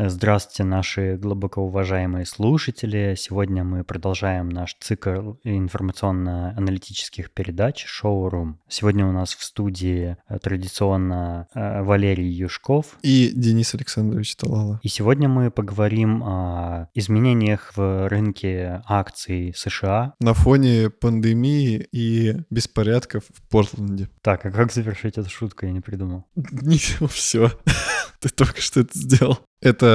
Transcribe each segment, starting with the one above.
Здравствуйте, наши глубоко уважаемые слушатели. Сегодня мы продолжаем наш цикл информационно-аналитических передач «Шоурум». Сегодня у нас в студии э, традиционно э, Валерий Юшков. И Денис Александрович Талала. И сегодня мы поговорим о изменениях в рынке акций США. На фоне пандемии и беспорядков в Портленде. Так, а как завершить эту шутку, я не придумал. Ничего, все. Ты только что это сделал. Это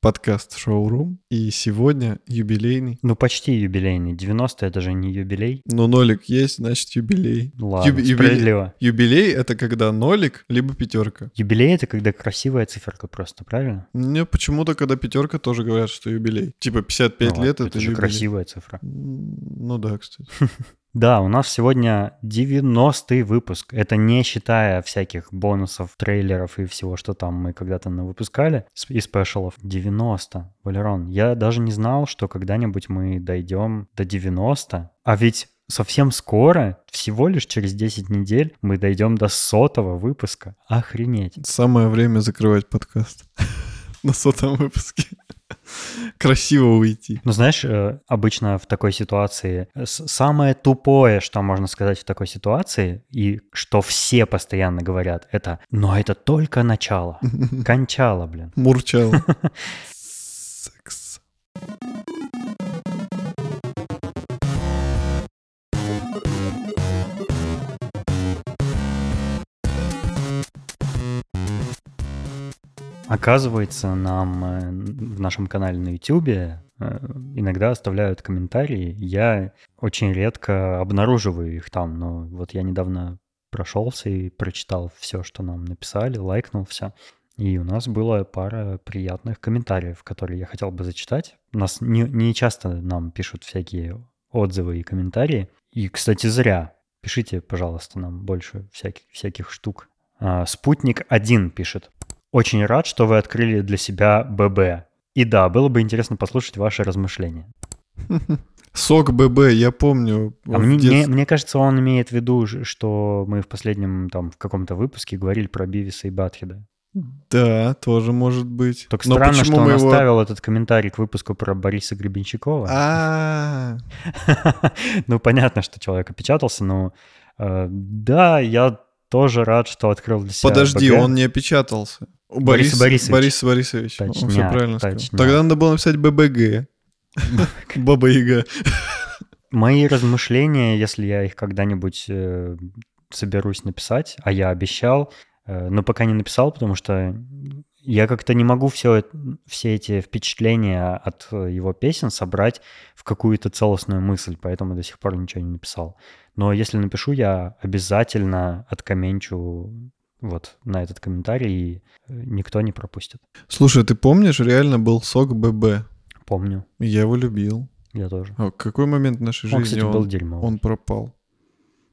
подкаст «Шоурум», и сегодня юбилейный. Ну, почти юбилейный. 90 — это же не юбилей. Но нолик есть, значит, юбилей. Ладно, Юби- справедливо. Юбилей — это когда нолик, либо пятерка. Юбилей — это когда красивая циферка просто, правильно? Мне почему-то, когда пятерка, тоже говорят, что юбилей. Типа 55 ну, лет — это, это же юбилей. красивая цифра. Ну да, кстати. Да, у нас сегодня 90-й выпуск. Это не считая всяких бонусов, трейлеров и всего, что там мы когда-то выпускали и спешалов. 90. Валерон, я даже не знал, что когда-нибудь мы дойдем до 90. А ведь совсем скоро, всего лишь через 10 недель, мы дойдем до сотого выпуска. Охренеть. Самое время закрывать подкаст на сотом выпуске красиво уйти. Ну, знаешь, э, обычно в такой ситуации самое тупое, что можно сказать в такой ситуации, и что все постоянно говорят, это «но это только начало». Кончало, блин. Мурчало. Оказывается, нам э, в нашем канале на YouTube э, иногда оставляют комментарии. Я очень редко обнаруживаю их там, но вот я недавно прошелся и прочитал все, что нам написали, лайкнул все. И у нас была пара приятных комментариев, которые я хотел бы зачитать. У нас не, не часто нам пишут всякие отзывы и комментарии. И, кстати, зря. Пишите, пожалуйста, нам больше всяких, всяких штук. А, Спутник 1 пишет. Очень рад, что вы открыли для себя ББ. И да, было бы интересно послушать ваши размышления. Сок ББ, я помню. А мне, мне, мне кажется, он имеет в виду, что мы в последнем, там, в каком-то выпуске говорили про Бивиса и Батхеда. Да, тоже может быть. Только Но странно, что он его... оставил этот комментарий к выпуску про Бориса Гребенщикова. А. Ну, понятно, что человек опечатался, но э, да, я тоже рад, что открыл для себя Подожди, он не опечатался. Борис, Борис Борисович. Борис Борисович. Точняк, Он все правильно точняк. сказал. Тогда надо было написать ББГ. Баба Яга. Мои размышления, если я их когда-нибудь э, соберусь написать, а я обещал, э, но пока не написал, потому что я как-то не могу все, все эти впечатления от его песен собрать в какую-то целостную мысль, поэтому до сих пор ничего не написал. Но если напишу, я обязательно откоменчу вот на этот комментарий, и э, никто не пропустит. Слушай, ты помнишь, реально был сок ББ? Помню. Я его любил. Я тоже. А какой момент в нашей он, жизни кстати, он, был дерьмовый. он пропал?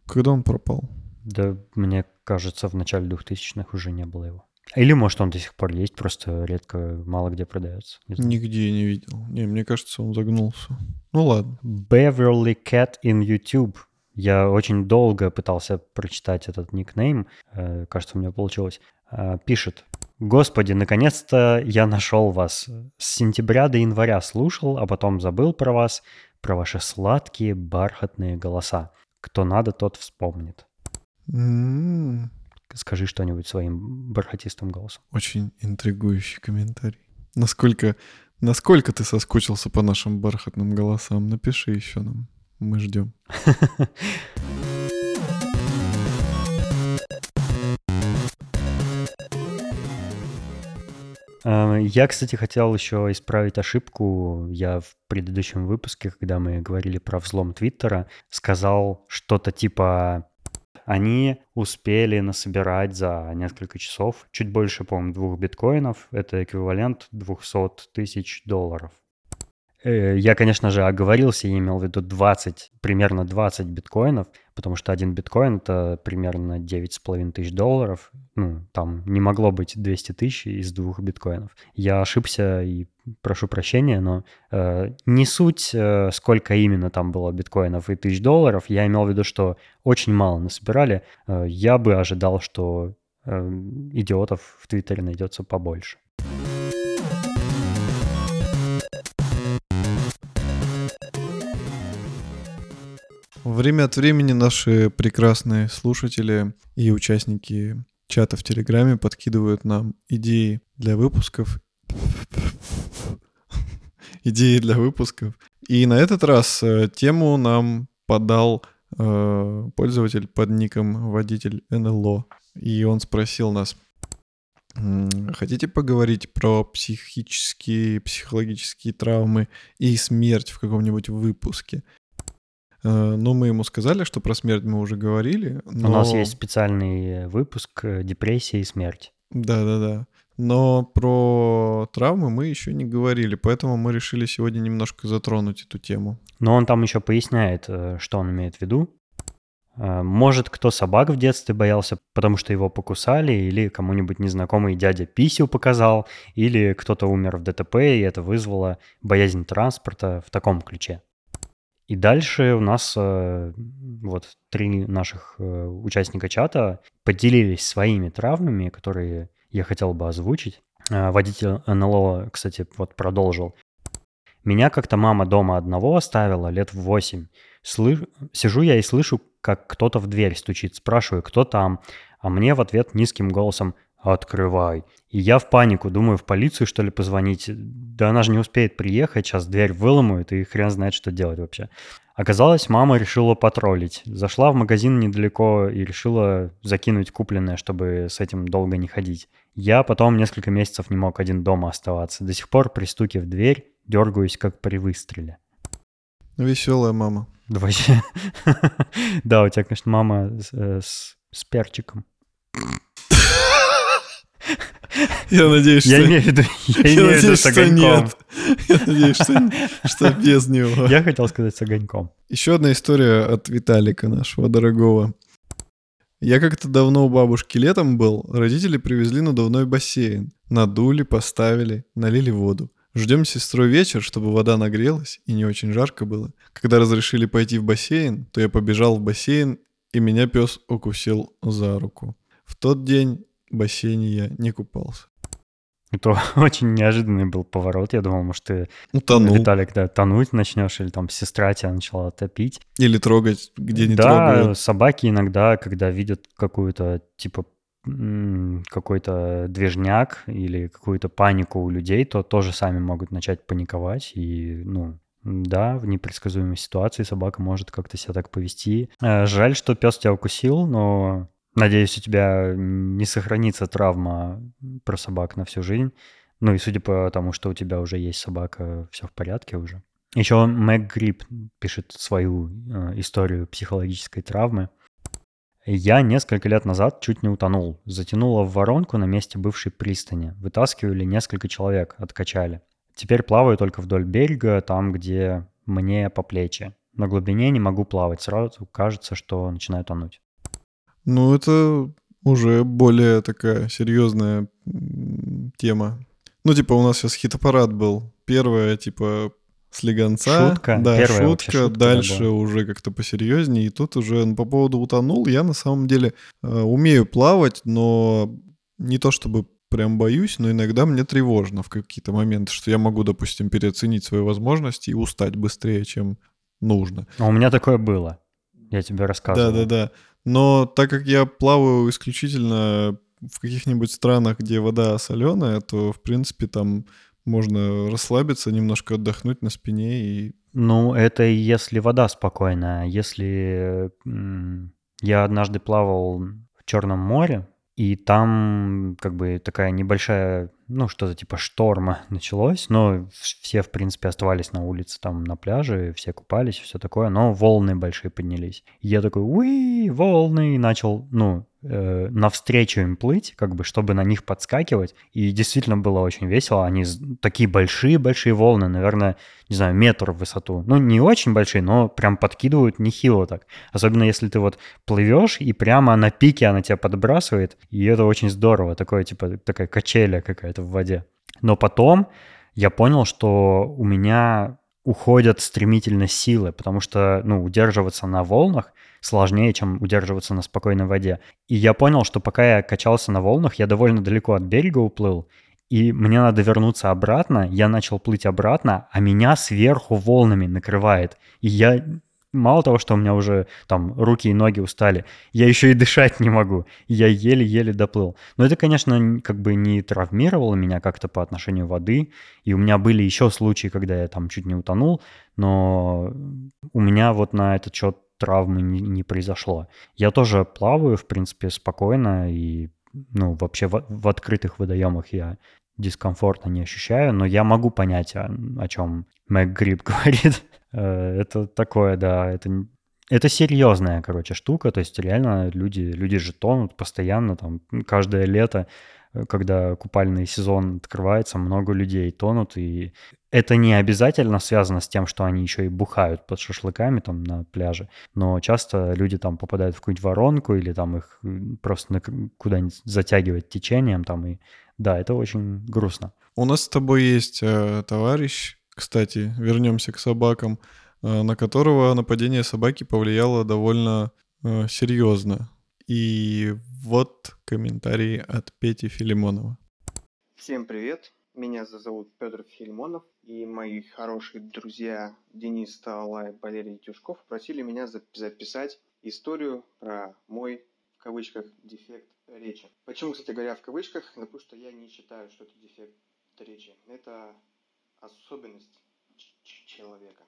Когда он пропал? Да, мне кажется, в начале 2000-х уже не было его. Или, может, он до сих пор есть, просто редко, мало где продается. Не Нигде не видел. Не, мне кажется, он загнулся. Ну ладно. Beverly Cat in YouTube я очень долго пытался прочитать этот никнейм, э, кажется, у меня получилось. Э, пишет. Господи, наконец-то я нашел вас. С сентября до января слушал, а потом забыл про вас, про ваши сладкие бархатные голоса. Кто надо, тот вспомнит. Mm-hmm. Скажи что-нибудь своим бархатистым голосом. Очень интригующий комментарий. Насколько, насколько ты соскучился по нашим бархатным голосам? Напиши еще нам. Мы ждем. Эм, я, кстати, хотел еще исправить ошибку. Я в предыдущем выпуске, когда мы говорили про взлом Твиттера, сказал что-то типа они успели насобирать за несколько часов чуть больше, по-моему, двух биткоинов. Это эквивалент 200 тысяч долларов. Э, я, конечно же, оговорился и имел в виду 20, примерно 20 биткоинов, потому что один биткоин — это примерно 9,5 тысяч долларов. Ну, там не могло быть 200 тысяч из двух биткоинов. Я ошибся и прошу прощения, но э, не суть, э, сколько именно там было биткоинов и тысяч долларов. Я имел в виду, что очень мало насобирали. Э, я бы ожидал, что э, идиотов в Твиттере найдется побольше. Время от времени наши прекрасные слушатели и участники чата в Телеграме подкидывают нам идеи для выпусков. идеи для выпусков. И на этот раз э, тему нам подал э, пользователь под ником водитель НЛО. И он спросил нас, хотите поговорить про психические, психологические травмы и смерть в каком-нибудь выпуске? Э, ну, мы ему сказали, что про смерть мы уже говорили. Но... У нас есть специальный выпуск э, «Депрессия и смерть». Да-да-да. Но про травмы мы еще не говорили, поэтому мы решили сегодня немножко затронуть эту тему. Но он там еще поясняет, э, что он имеет в виду. Может, кто собак в детстве боялся, потому что его покусали, или кому-нибудь незнакомый дядя писю показал, или кто-то умер в ДТП, и это вызвало боязнь транспорта в таком ключе. И дальше у нас э, вот три наших э, участника чата поделились своими травмами, которые я хотел бы озвучить. Э, водитель НЛО, кстати, вот продолжил. Меня как-то мама дома одного оставила лет в восемь. Слы... Сижу я и слышу, как кто-то в дверь стучит. Спрашиваю, кто там? А мне в ответ низким голосом «Открывай». И я в панику, думаю, в полицию, что ли, позвонить. Да она же не успеет приехать, сейчас дверь выломают, и хрен знает, что делать вообще. Оказалось, мама решила потроллить. Зашла в магазин недалеко и решила закинуть купленное, чтобы с этим долго не ходить. Я потом несколько месяцев не мог один дома оставаться. До сих пор, пристукив дверь, дергаюсь, как при выстреле. Веселая мама. Да вообще. Да, у тебя, конечно, мама э, с перчиком. Я надеюсь, что... Я имею в виду, я имею в виду с огоньком. Я надеюсь, что, что без него. Я хотел сказать с огоньком. Еще одна история от Виталика, нашего дорогого. Я как-то давно у бабушки летом был, родители привезли надувной бассейн. Надули, поставили, налили воду. Ждем с сестрой вечер, чтобы вода нагрелась и не очень жарко было. Когда разрешили пойти в бассейн, то я побежал в бассейн, и меня пес укусил за руку. В тот день бассейне я не купался. Это очень неожиданный был поворот. Я думал, может, ты, Утонул. Виталик, да, тонуть начнешь, или там сестра тебя начала топить. Или трогать, где не да, трогают. Да, собаки иногда, когда видят какую-то, типа, какой-то движняк или какую-то панику у людей, то тоже сами могут начать паниковать. И, ну, да, в непредсказуемой ситуации собака может как-то себя так повести. Э, жаль, что пес тебя укусил, но Надеюсь, у тебя не сохранится травма про собак на всю жизнь. Ну и судя по тому, что у тебя уже есть собака, все в порядке уже. Еще Мэг Грипп пишет свою э, историю психологической травмы. Я несколько лет назад чуть не утонул. Затянуло в воронку на месте бывшей пристани. Вытаскивали несколько человек, откачали. Теперь плаваю только вдоль берега, там, где мне по плечи. На глубине не могу плавать, сразу кажется, что начинаю тонуть. Ну, это уже более такая серьезная тема. Ну, типа, у нас сейчас хит-аппарат был. Первая, типа, слегонца. Шутка. Да, Первая шутка. шутка Дальше да. уже как-то посерьезнее. И тут уже ну, по поводу утонул. Я на самом деле э, умею плавать, но не то чтобы прям боюсь, но иногда мне тревожно в какие-то моменты, что я могу, допустим, переоценить свои возможности и устать быстрее, чем нужно. А у меня такое было. Я тебе рассказывал. Да-да-да. Но так как я плаваю исключительно в каких-нибудь странах, где вода соленая, то, в принципе, там можно расслабиться, немножко отдохнуть на спине и... Ну, это если вода спокойная. Если я однажды плавал в Черном море, и там как бы такая небольшая, ну, что-то типа шторма началось, но все, в принципе, оставались на улице, там, на пляже, все купались, все такое, но волны большие поднялись. Я такой, уи, волны, и начал, ну, э, навстречу им плыть, как бы, чтобы на них подскакивать. И действительно было очень весело. Они такие большие-большие волны, наверное, не знаю, метр в высоту. Ну, не очень большие, но прям подкидывают нехило так. Особенно если ты вот плывешь, и прямо на пике она тебя подбрасывает, и это очень здорово. Такое, типа, такая качеля какая-то в воде. Но потом я понял, что у меня уходят стремительно силы, потому что, ну, удерживаться на волнах сложнее, чем удерживаться на спокойной воде. И я понял, что пока я качался на волнах, я довольно далеко от берега уплыл, и мне надо вернуться обратно, я начал плыть обратно, а меня сверху волнами накрывает. И я мало того, что у меня уже там руки и ноги устали, я еще и дышать не могу. Я еле-еле доплыл. Но это, конечно, как бы не травмировало меня как-то по отношению воды. И у меня были еще случаи, когда я там чуть не утонул, но у меня вот на этот счет травмы не, не произошло. Я тоже плаваю, в принципе, спокойно и ну, вообще в, в открытых водоемах я дискомфорта не ощущаю, но я могу понять, о, о чем Мэг Гриб говорит. Э, это такое, да, это, это серьезная, короче, штука, то есть реально люди, люди же тонут постоянно, там, каждое лето, э, когда купальный сезон открывается, много людей тонут, и это не обязательно связано с тем, что они еще и бухают под шашлыками там на пляже, но часто люди там попадают в какую-нибудь воронку или там их просто куда-нибудь затягивает течением там, и да, это очень грустно. У нас с тобой есть э, товарищ, кстати, вернемся к собакам, э, на которого нападение собаки повлияло довольно э, серьезно. И вот комментарии от Пети Филимонова. Всем привет, меня зовут Петр Филимонов, и мои хорошие друзья Денис Талай и Валерий Тюшков просили меня записать историю про мой, в кавычках, дефект речи. Почему, кстати говоря, в кавычках? Потому что я не считаю, что это дефект речи. Это особенность человека.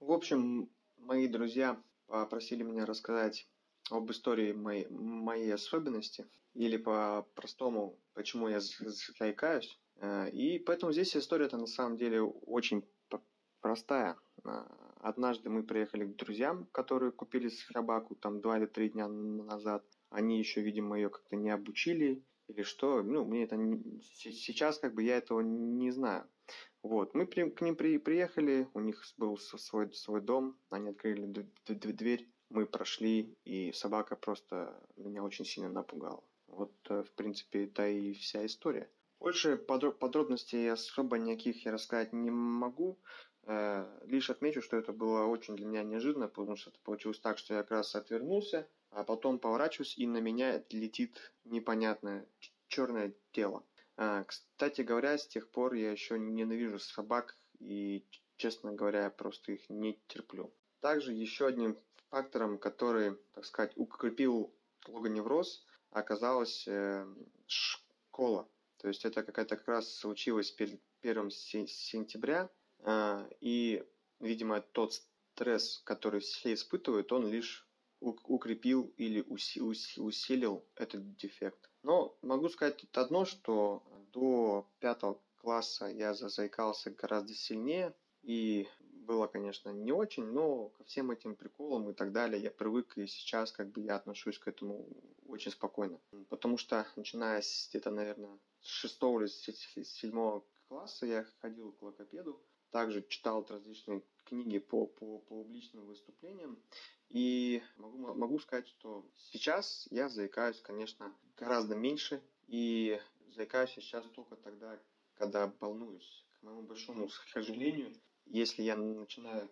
В общем, мои друзья попросили меня рассказать об истории моей, моей особенности, или по-простому, почему я заикаюсь. Э, и поэтому здесь история-то на самом деле очень простая. Э, однажды мы приехали к друзьям, которые купили собаку там два или три дня назад. Они еще, видимо, ее как-то не обучили или что. Ну, мне это не... сейчас как бы я этого не знаю. Вот, мы при, к ним при, приехали, у них был свой, свой дом, они открыли дверь, мы прошли, и собака просто меня очень сильно напугала. Вот, э, в принципе, это и вся история. Больше подробностей особо никаких я рассказать не могу. Э, лишь отмечу, что это было очень для меня неожиданно, потому что это получилось так, что я как раз отвернулся, а потом поворачиваюсь, и на меня летит непонятное черное тело. А, кстати говоря, с тех пор я еще ненавижу собак и, честно говоря, просто их не терплю. Также еще одним фактором, который, так сказать, укрепил логоневроз, оказалась э, школа. То есть это какая-то как раз случилось перед 1 сентября, э, и, видимо, тот стресс, который все испытывают, он лишь укрепил или усилил этот дефект. Но могу сказать одно, что до пятого класса я заикался гораздо сильнее, и было, конечно, не очень, но ко всем этим приколам и так далее я привык, и сейчас как бы я отношусь к этому очень спокойно. Потому что, начиная с где-то, наверное, с шестого или седьмого класса я ходил к логопеду, также читал различные книги по, по публичным выступлениям, и могу, могу сказать, что сейчас я заикаюсь, конечно, гораздо меньше. И заикаюсь сейчас только тогда, когда волнуюсь. К моему большому сожалению, если я начинаю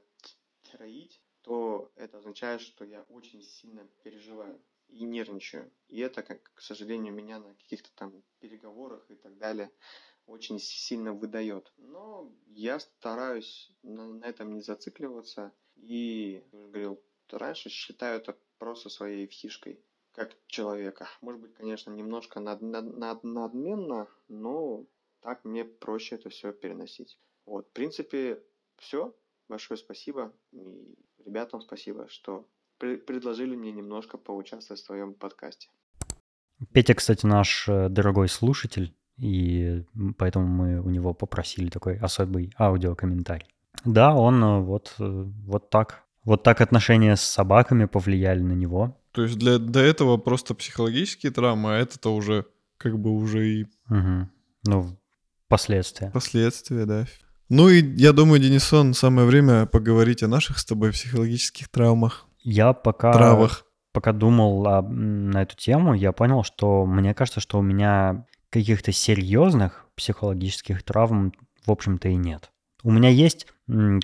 троить, то это означает, что я очень сильно переживаю и нервничаю. И это, как, к сожалению, меня на каких-то там переговорах и так далее очень сильно выдает. Но я стараюсь на, на этом не зацикливаться. И, как уже говорил, раньше считаю это просто своей фишкой как человека. Может быть, конечно, немножко над, над, над, надменно, но так мне проще это все переносить. Вот, в принципе, все. Большое спасибо. И ребятам спасибо, что предложили мне немножко поучаствовать в своем подкасте. Петя, кстати, наш э, дорогой слушатель, и поэтому мы у него попросили такой особый аудиокомментарий. Да, он э, вот, э, вот так вот так отношения с собаками повлияли на него. То есть для, до этого просто психологические травмы, а это-то уже как бы уже и... Угу. Ну, последствия. Последствия, да. Ну и я думаю, Денисон, самое время поговорить о наших с тобой психологических травмах. Я пока... Травах. Пока думал о, на эту тему, я понял, что мне кажется, что у меня каких-то серьезных психологических травм, в общем-то, и нет. У меня есть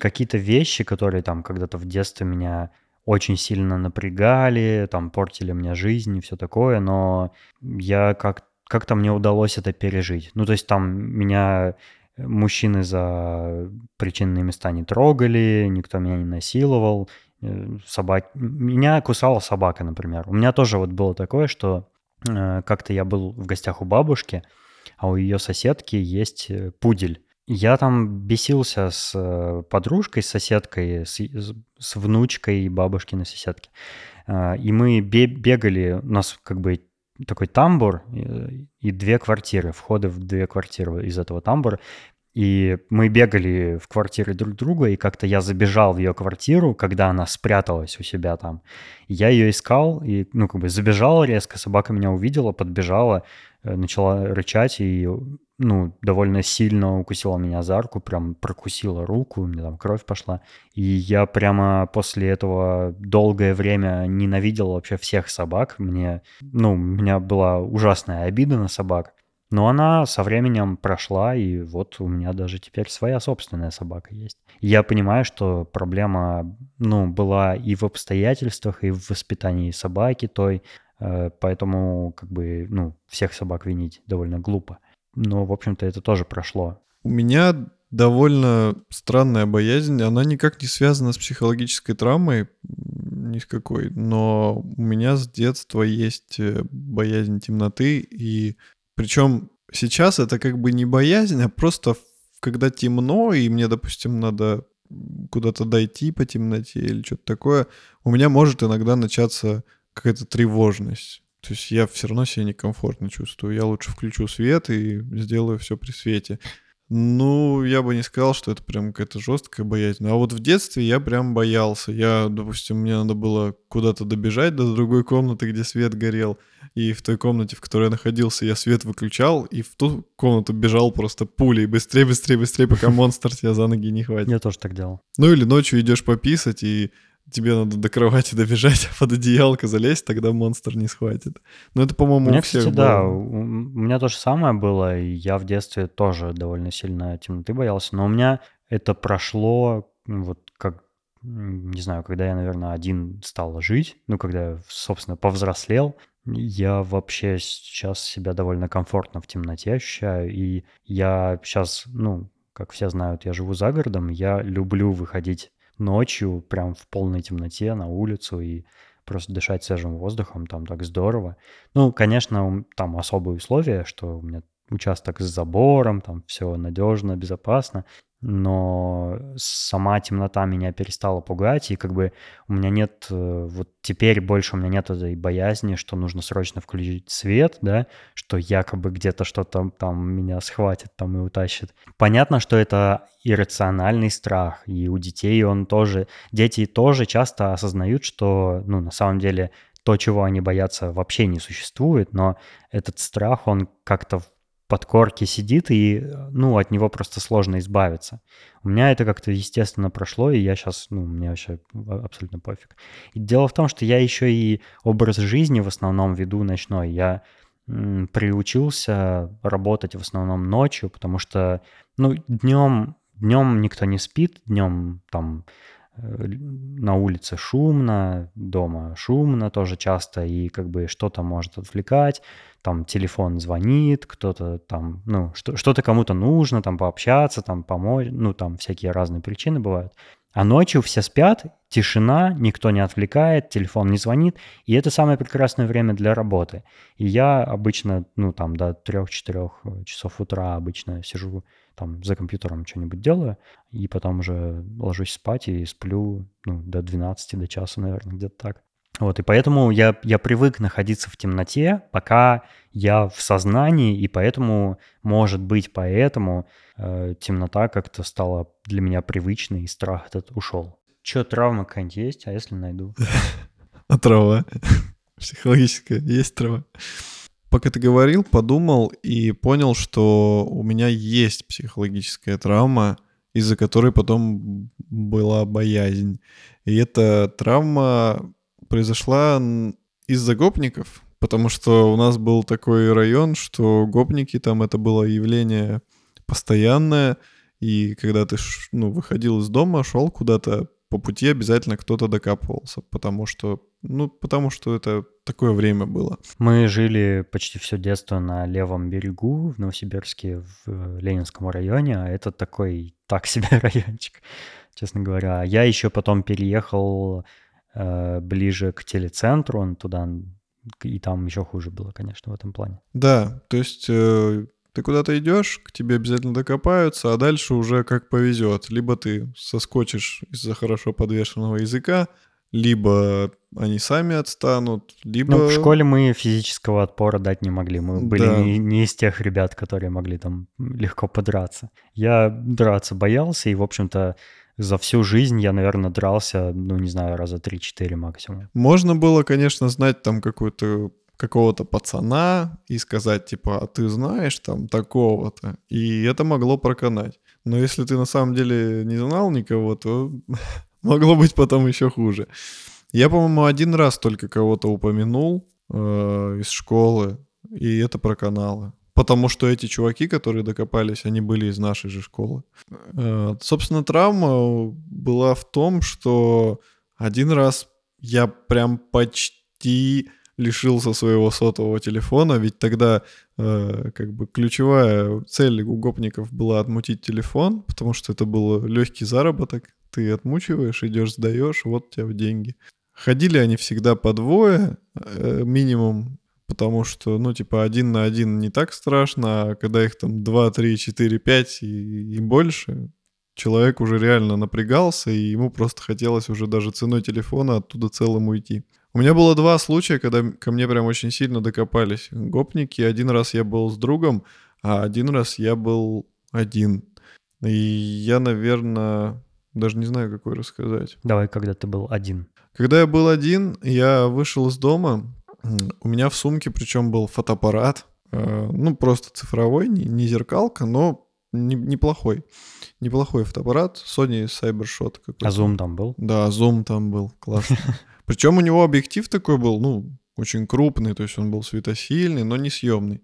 какие-то вещи, которые там когда-то в детстве меня очень сильно напрягали, там портили мне жизнь и все такое, но я как как-то мне удалось это пережить. Ну, то есть там меня мужчины за причинные места не трогали, никто меня не насиловал, э, собаки... Меня кусала собака, например. У меня тоже вот было такое, что э, как-то я был в гостях у бабушки, а у ее соседки есть э, пудель. Я там бесился с э, подружкой, с соседкой, с, с внучкой бабушкиной соседки. А, и мы бегали, у нас как бы такой тамбур и две квартиры, входы в две квартиры из этого тамбура. И мы бегали в квартиры друг друга, и как-то я забежал в ее квартиру, когда она спряталась у себя там. Я ее искал, и, ну, как бы забежал резко, собака меня увидела, подбежала, э, начала рычать, и, ну, довольно сильно укусила меня за руку, прям прокусила руку, у меня там кровь пошла. И я прямо после этого долгое время ненавидел вообще всех собак. Мне, ну, у меня была ужасная обида на собак. Но она со временем прошла, и вот у меня даже теперь своя собственная собака есть. я понимаю, что проблема, ну, была и в обстоятельствах, и в воспитании собаки той, э, поэтому, как бы, ну, всех собак винить довольно глупо. Но, в общем-то, это тоже прошло. У меня довольно странная боязнь. Она никак не связана с психологической травмой, ни с какой. Но у меня с детства есть э, боязнь темноты, и причем сейчас это как бы не боязнь, а просто когда темно, и мне, допустим, надо куда-то дойти по темноте или что-то такое, у меня может иногда начаться какая-то тревожность. То есть я все равно себя некомфортно чувствую. Я лучше включу свет и сделаю все при свете. Ну, я бы не сказал, что это прям какая-то жесткая боязнь. А вот в детстве я прям боялся. Я, допустим, мне надо было куда-то добежать до другой комнаты, где свет горел. И в той комнате, в которой я находился, я свет выключал, и в ту комнату бежал просто пулей. Быстрее, быстрее, быстрее, пока монстр тебя за ноги не хватит. Я тоже так делал. Ну или ночью идешь пописать, и тебе надо до кровати добежать, а под одеялко залезть, тогда монстр не схватит. Но это, по-моему, у, у всех кстати, было. да, у меня то же самое было, и я в детстве тоже довольно сильно темноты боялся, но у меня это прошло вот как, не знаю, когда я, наверное, один стал жить, ну, когда, собственно, повзрослел, я вообще сейчас себя довольно комфортно в темноте ощущаю, и я сейчас, ну, как все знают, я живу за городом, я люблю выходить ночью, прям в полной темноте на улицу и просто дышать свежим воздухом, там так здорово. Ну, конечно, там особые условия, что у меня участок с забором, там все надежно, безопасно но сама темнота меня перестала пугать, и как бы у меня нет, э, вот теперь больше у меня нет этой боязни, что нужно срочно включить свет, да, что якобы где-то что-то там меня схватит там и утащит. Понятно, что это иррациональный страх, и у детей он тоже, дети тоже часто осознают, что, ну, на самом деле то, чего они боятся, вообще не существует, но этот страх, он как-то подкорке сидит, и, ну, от него просто сложно избавиться. У меня это как-то естественно прошло, и я сейчас, ну, мне вообще абсолютно пофиг. И дело в том, что я еще и образ жизни в основном веду ночной. Я приучился работать в основном ночью, потому что, ну, днем, днем никто не спит, днем там на улице шумно, дома шумно тоже часто, и как бы что-то может отвлекать, там телефон звонит, кто-то там, ну, что- что-то кому-то нужно, там пообщаться, там помочь, ну, там всякие разные причины бывают. А ночью все спят, тишина, никто не отвлекает, телефон не звонит, и это самое прекрасное время для работы. И я обычно, ну, там, до 3-4 часов утра обычно сижу там за компьютером что-нибудь делаю, и потом уже ложусь спать и сплю ну, до 12, до часа, наверное, где-то так. Вот, и поэтому я, я привык находиться в темноте, пока я в сознании, и поэтому, может быть, поэтому э, темнота как-то стала для меня привычной, и страх этот ушел. Че, травма какая-нибудь есть? А если найду? А трава? Психологическая. Есть трава? Пока ты говорил, подумал и понял, что у меня есть психологическая травма, из-за которой потом была боязнь. И эта травма произошла из-за гопников, потому что у нас был такой район, что гопники там это было явление постоянное, и когда ты ну, выходил из дома, шел куда-то, по пути обязательно кто-то докапывался, потому что, ну, потому что это такое время было. Мы жили почти все детство на левом берегу в Новосибирске, в э, Ленинском районе, а это такой так себе райончик. честно говоря. Я еще потом переехал э, ближе к телецентру, он туда, и там еще хуже было, конечно, в этом плане. Да, то есть э, ты куда-то идешь, к тебе обязательно докопаются, а дальше уже как повезет. Либо ты соскочишь из-за хорошо подвешенного языка, либо они сами отстанут, либо... Ну, в школе мы физического отпора дать не могли. Мы были Да. не, не из тех ребят, которые могли там легко подраться. Я драться боялся, и, в общем-то, за всю жизнь я, наверное, дрался, ну, не знаю, раза 3-4 максимум. Можно было, конечно, знать там какую-то какого-то пацана и сказать, типа, а ты знаешь там такого-то, и это могло проканать. Но если ты на самом деле не знал никого, то могло быть потом еще хуже. Я, по-моему, один раз только кого-то упомянул э, из школы, и это проканало. Потому что эти чуваки, которые докопались, они были из нашей же школы. Э, собственно, травма была в том, что один раз я прям почти лишился своего сотового телефона, ведь тогда э, как бы ключевая цель у гопников была отмутить телефон, потому что это был легкий заработок. Ты отмучиваешь, идешь, сдаешь, вот у тебя деньги. Ходили они всегда по двое, э, минимум, потому что, ну, типа, один на один не так страшно, а когда их там 2, 3, 4, 5 и, и больше, человек уже реально напрягался, и ему просто хотелось уже даже ценой телефона оттуда целым уйти. У меня было два случая, когда ко мне прям очень сильно докопались гопники. Один раз я был с другом, а один раз я был один. И я, наверное, даже не знаю, какой рассказать. Давай, когда ты был один. Когда я был один, я вышел из дома. У меня в сумке причем был фотоаппарат. э, Ну, просто цифровой, не, зеркалка, но не- неплохой. Неплохой фотоаппарат. Sony Cybershot. А зум там был? Да, зум там был, классно. Причем у него объектив такой был, ну, очень крупный, то есть он был светосильный, но не съемный,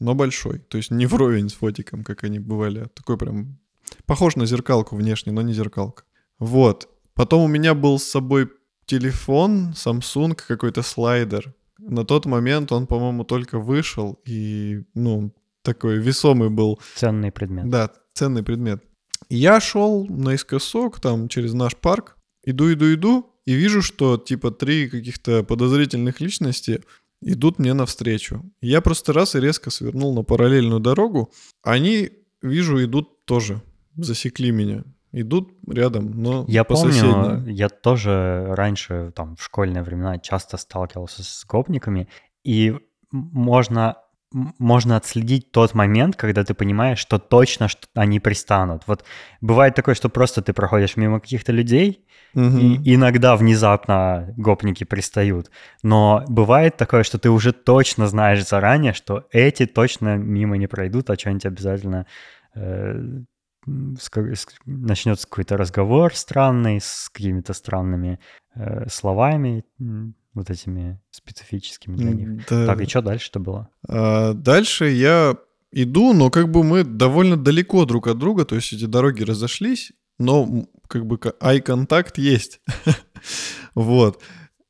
но большой. То есть не вровень с фотиком, как они бывали, а такой прям похож на зеркалку внешне, но не зеркалка. Вот. Потом у меня был с собой телефон, Samsung, какой-то слайдер. На тот момент он, по-моему, только вышел, и, ну, такой весомый был Ценный предмет. да, ценный предмет. Я шел наискосок там через наш парк, иду, иду, иду, и вижу, что типа три каких-то подозрительных личности идут мне навстречу. Я просто раз и резко свернул на параллельную дорогу. Они, вижу, идут тоже, засекли меня. Идут рядом, но Я по помню, соседней. я тоже раньше, там, в школьные времена часто сталкивался с гопниками, и можно, можно отследить тот момент, когда ты понимаешь, что точно что они пристанут. Вот бывает такое, что просто ты проходишь мимо каких-то людей, Мгм. и иногда внезапно гопники пристают. Но бывает такое, что ты уже точно знаешь заранее, что эти точно мимо не пройдут, а что-нибудь обязательно э, с с- начнется какой-то разговор странный с какими-то странными э, словами, вот этими специфическими для них. Да. Так, и что дальше-то было? А дальше я иду, но как бы мы довольно далеко друг от друга, то есть эти дороги разошлись, но как бы eye-контакт есть. Вот.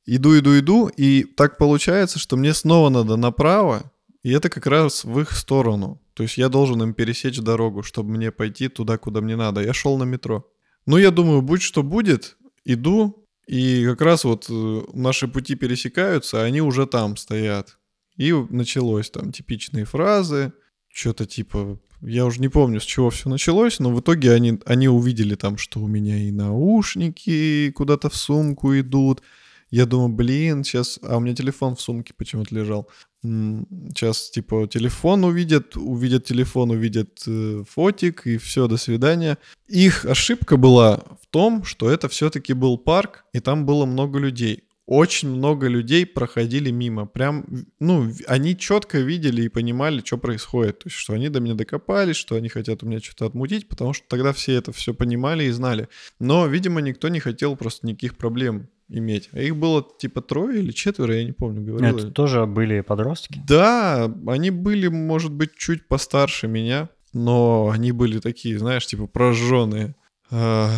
Иду, иду, иду, и так получается, что мне снова надо направо, и это как раз в их сторону. То есть я должен им пересечь дорогу, чтобы мне пойти туда, куда мне надо. Я шел на метро. Ну, я думаю, будь что будет, иду, и как раз вот э, наши пути пересекаются, а они уже там стоят. И началось там типичные фразы, что-то типа... Я уже не помню, с чего все началось, но в итоге они, они увидели там, что у меня и наушники куда-то в сумку идут. Я думаю, блин, сейчас... А у меня телефон в сумке почему-то лежал. Сейчас, типа, телефон увидят, увидят телефон, увидят э, фотик, и все, до свидания. Их ошибка была в том, что это все-таки был парк, и там было много людей очень много людей проходили мимо. Прям, ну, они четко видели и понимали, что происходит. То есть, что они до меня докопались, что они хотят у меня что-то отмутить, потому что тогда все это все понимали и знали. Но, видимо, никто не хотел просто никаких проблем иметь. А их было типа трое или четверо, я не помню, говорил. Это тоже были подростки? Да, они были, может быть, чуть постарше меня, но они были такие, знаешь, типа прожженные. А,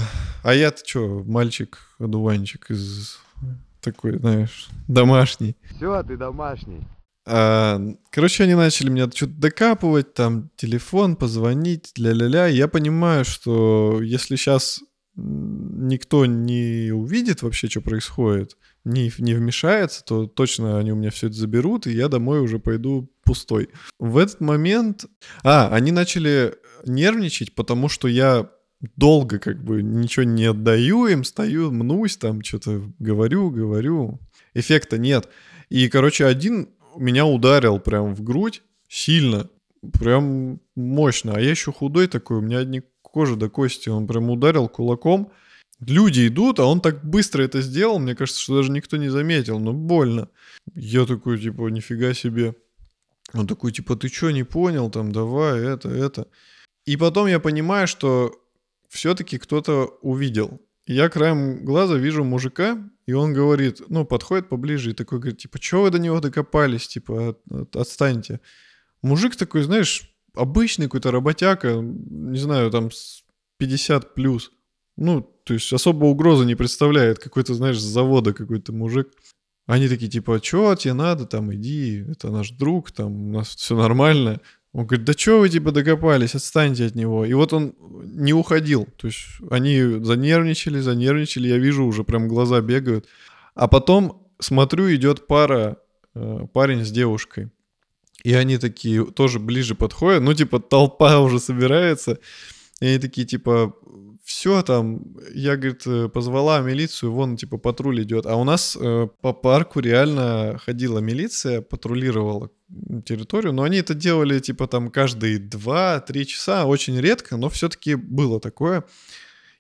а я-то что, мальчик-одуванчик из такой, знаешь, домашний. Все, ты домашний. А, короче, они начали меня что-то докапывать, там, телефон, позвонить, ля-ля-ля. Я понимаю, что если сейчас никто не увидит вообще, что происходит, не, не вмешается, то точно они у меня все это заберут, и я домой уже пойду пустой. В этот момент... А, они начали нервничать, потому что я долго как бы ничего не отдаю им, стою, мнусь там, что-то говорю, говорю. Эффекта нет. И, короче, один меня ударил прям в грудь сильно, прям мощно. А я еще худой такой, у меня одни кожи до кости. Он прям ударил кулаком. Люди идут, а он так быстро это сделал, мне кажется, что даже никто не заметил, но больно. Я такой, типа, нифига себе. Он такой, типа, ты что, не понял, там, давай, это, это. И потом я понимаю, что все-таки кто-то увидел. Я краем глаза вижу мужика, и он говорит, ну, подходит поближе и такой говорит, типа, что вы до него докопались, типа, от, от, отстаньте. Мужик такой, знаешь, обычный какой-то работяга, не знаю, там 50 плюс. Ну, то есть особо угрозы не представляет. Какой-то, знаешь, с завода какой-то мужик. Они такие, типа, что тебе надо, там, иди, это наш друг, там, у нас все нормально. Он говорит, да что вы, типа, докопались, отстаньте от него. И вот он не уходил. То есть они занервничали, занервничали, я вижу, уже прям глаза бегают. А потом смотрю, идет пара, э, парень с девушкой. И они такие тоже ближе подходят, ну, типа, толпа уже собирается. И они такие, типа, все там, я, говорит, э, позвала милицию, вон, типа, патруль идет. А у нас э, по парку реально ходила милиция, патрулировала территорию, но они это делали, типа, там, каждые 2-3 часа, очень редко, но все-таки было такое.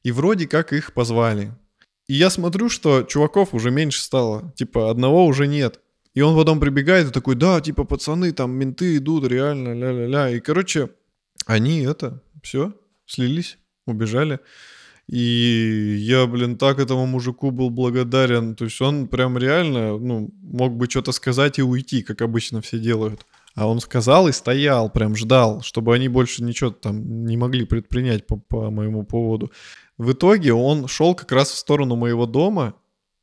И вроде как их позвали. И я смотрю, что чуваков уже меньше стало, типа, одного уже нет. И он потом прибегает и такой, да, типа, пацаны, там менты идут, реально, ля-ля-ля. И, короче, они это, все, слились, убежали. И я, блин, так этому мужику был благодарен. То есть он прям реально, ну, мог бы что-то сказать и уйти, как обычно все делают. А он сказал и стоял, прям ждал, чтобы они больше ничего там не могли предпринять по, по моему поводу. В итоге он шел как раз в сторону моего дома,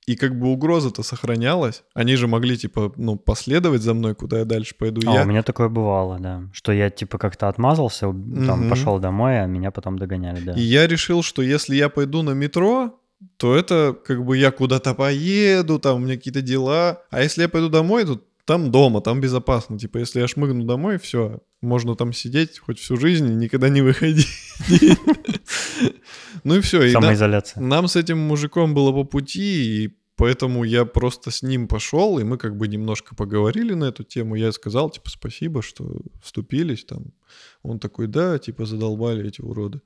и как бы угроза-то сохранялась. Они же могли, типа, ну, последовать за мной, куда я дальше пойду. А, я... у меня такое бывало, да. Что я, типа, как-то отмазался, там, угу. пошел домой, а меня потом догоняли, да. И я решил, что если я пойду на метро, то это как бы я куда-то поеду, там у меня какие-то дела. А если я пойду домой, то там дома, там безопасно. Типа, если я шмыгну домой, все, можно там сидеть хоть всю жизнь и никогда не выходить. Ну и все. Самоизоляция. Нам с этим мужиком было по пути, и Поэтому я просто с ним пошел, и мы как бы немножко поговорили на эту тему. Я сказал, типа, спасибо, что вступились там. Он такой, да, типа, задолбали эти уроды.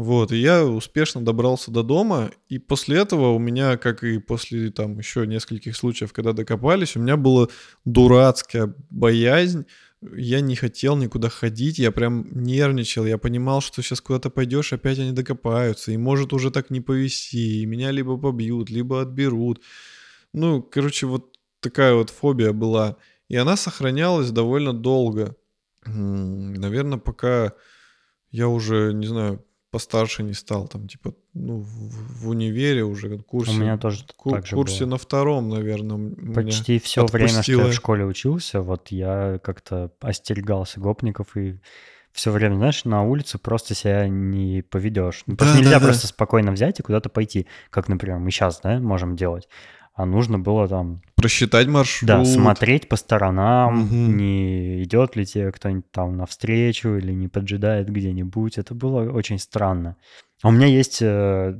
Вот, и я успешно добрался до дома, и после этого у меня, как и после там еще нескольких случаев, когда докопались, у меня была дурацкая боязнь, я не хотел никуда ходить, я прям нервничал, я понимал, что сейчас куда-то пойдешь, опять они докопаются, и может уже так не повести, и меня либо побьют, либо отберут. Ну, короче, вот такая вот фобия была, и она сохранялась довольно долго. Наверное, пока я уже, не знаю, постарше не стал, там, типа, ну, в, в универе уже, курсе. У меня тоже ку- так же курсе было. на втором, наверное. Почти все время, что я в школе учился, вот я как-то остерегался гопников и все время, знаешь, на улице просто себя не поведешь. Ну, просто да, нельзя да, просто да. спокойно взять и куда-то пойти, как, например, мы сейчас, да, можем делать а нужно было там... Просчитать маршрут. Да, смотреть по сторонам, угу. не идет ли тебе кто-нибудь там навстречу или не поджидает где-нибудь. Это было очень странно. А у меня есть э,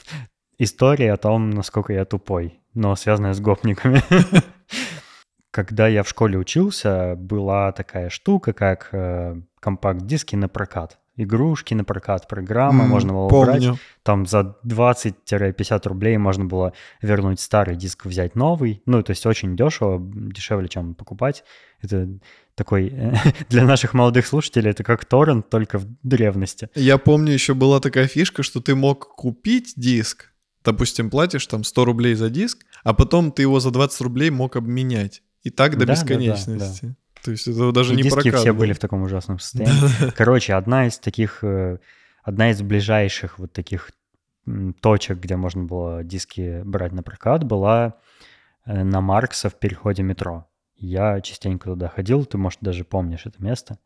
история о том, насколько я тупой, но связанная с гопниками. Когда я в школе учился, была такая штука, как э, компакт-диски на прокат игрушки на прокат, программы mm, можно было помню. брать. Там за 20-50 рублей можно было вернуть старый диск, взять новый. Ну, то есть очень дешево, дешевле, чем покупать. Это такой для наших молодых слушателей это как торрент, только в древности. Я помню, еще была такая фишка, что ты мог купить диск, допустим, платишь там 100 рублей за диск, а потом ты его за 20 рублей мог обменять. И так до да, бесконечности. Да, да, да. То есть это даже и не диски прокат все был. были в таком ужасном состоянии. Короче, одна из таких, э, одна из ближайших вот таких точек, где можно было диски брать на прокат, была э, на Маркса в переходе метро. Я частенько туда ходил, ты, может, даже помнишь это место.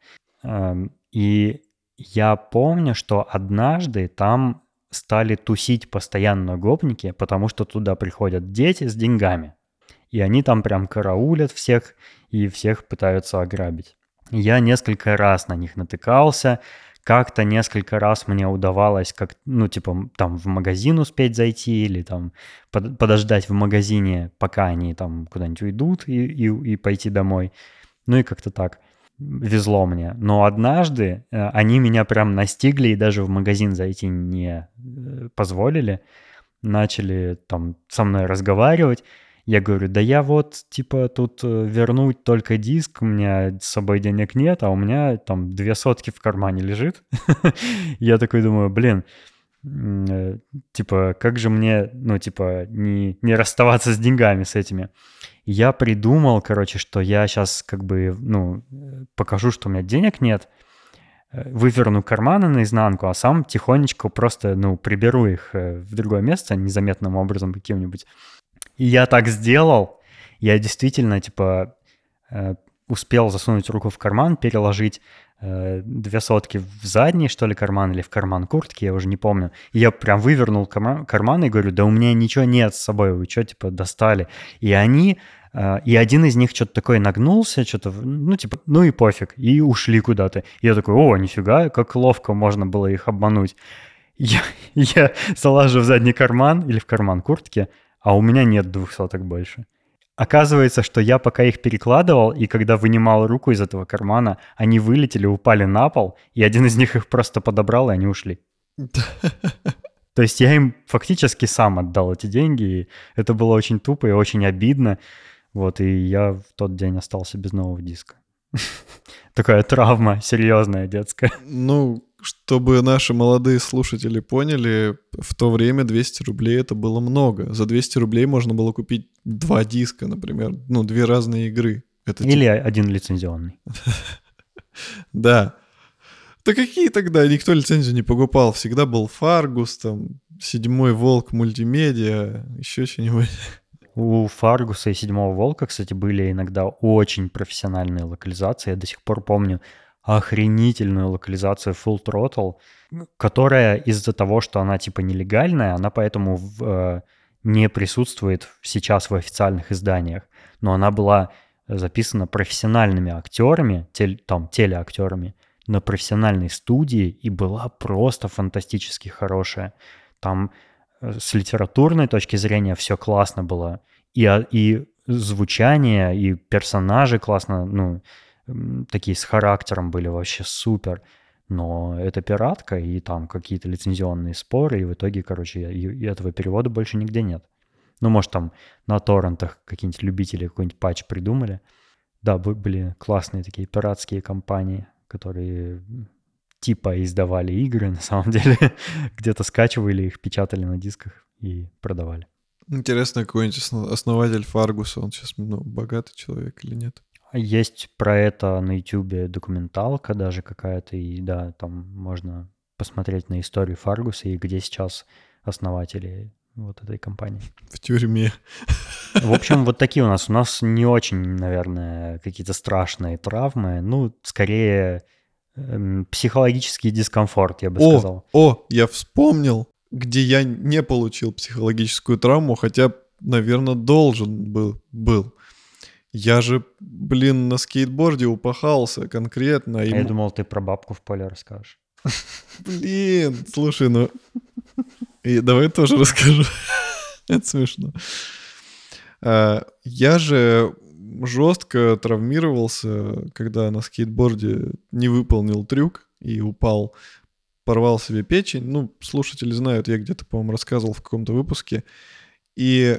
Эм, и я помню, что однажды там стали тусить постоянно гопники, потому что туда приходят дети с деньгами. И они там прям караулят всех и всех пытаются ограбить. Я несколько раз на них натыкался, как-то несколько раз мне удавалось, как, ну, типа, там в магазин успеть зайти или там под, подождать в магазине, пока они там куда-нибудь уйдут и, и, и пойти домой. Ну и как-то так везло мне. Но однажды э, они меня прям настигли и даже в магазин зайти не э, позволили. Начали там со мной разговаривать. Я говорю, да я вот, типа, тут э, вернуть только диск, у меня с собой денег нет, а у меня там две сотки в кармане лежит. Я такой думаю, блин, типа, как же мне, ну, типа, не, не расставаться с деньгами с этими. Я придумал, короче, что я сейчас как бы, ну, покажу, что у меня денег нет, э, выверну карманы наизнанку, а сам тихонечко просто, ну, приберу их э, в другое место незаметным образом каким-нибудь. И я так сделал. Я действительно, типа, э, успел засунуть руку в карман, переложить э, две сотки в задний, что ли, карман или в карман куртки, я уже не помню. И я прям вывернул карман, и говорю, да у меня ничего нет с собой, вы что, типа, достали? И они, э, и один из них что-то такое нагнулся, что-то, ну, типа, ну и пофиг, и ушли куда-то. И я такой, о, нифига, как ловко можно было их обмануть. Я, я залажу в задний карман или в карман куртки, а у меня нет двух соток больше. Оказывается, что я пока их перекладывал, и когда вынимал руку из этого кармана, они вылетели, упали на пол, и один из них их просто подобрал, и они ушли. То есть я им фактически сам отдал эти деньги, и это было очень тупо и очень обидно. Вот, и я в тот день остался без нового диска. Такая травма серьезная детская. Ну, чтобы наши молодые слушатели поняли, в то время 200 рублей это было много. За 200 рублей можно было купить два диска, например, ну, две разные игры. Это Или типа... один лицензионный. Да. Да какие тогда? Никто лицензию не покупал. Всегда был Фаргус, там, Седьмой Волк, мультимедиа, еще что-нибудь. У Фаргуса и Седьмого Волка, кстати, были иногда очень профессиональные локализации. Я до сих пор помню охренительную локализацию Full Throttle, которая из-за того, что она типа нелегальная, она поэтому в, э, не присутствует сейчас в официальных изданиях. Но она была записана профессиональными актерами, тель, там, телеактерами, на профессиональной студии и была просто фантастически хорошая. Там э, с литературной точки зрения все классно было. И, а, и звучание, и персонажи классно, ну, такие с характером были вообще супер. Но это пиратка, и там какие-то лицензионные споры, и в итоге, короче, и, и этого перевода больше нигде нет. Ну, может, там на торрентах какие-нибудь любители какой-нибудь патч придумали. Да, были классные такие пиратские компании, которые типа издавали игры, на самом деле где-то скачивали их, печатали на дисках и продавали. Интересно, какой-нибудь основатель Фаргуса, он сейчас ну, богатый человек или нет? Есть про это на YouTube документалка даже какая-то, и да, там можно посмотреть на историю Фаргуса и где сейчас основатели вот этой компании. В тюрьме. В общем, вот такие у нас. У нас не очень, наверное, какие-то страшные травмы. Ну, скорее, эм, психологический дискомфорт, я бы о, сказал. О, я вспомнил, где я не получил психологическую травму, хотя, наверное, должен был. был. Я же, блин, на скейтборде упахался конкретно. А и... я думал, ты про бабку в поле расскажешь. Блин, слушай, ну... И давай тоже расскажу. Это смешно. А, я же жестко травмировался, когда на скейтборде не выполнил трюк и упал, порвал себе печень. Ну, слушатели знают, я где-то, по-моему, рассказывал в каком-то выпуске. И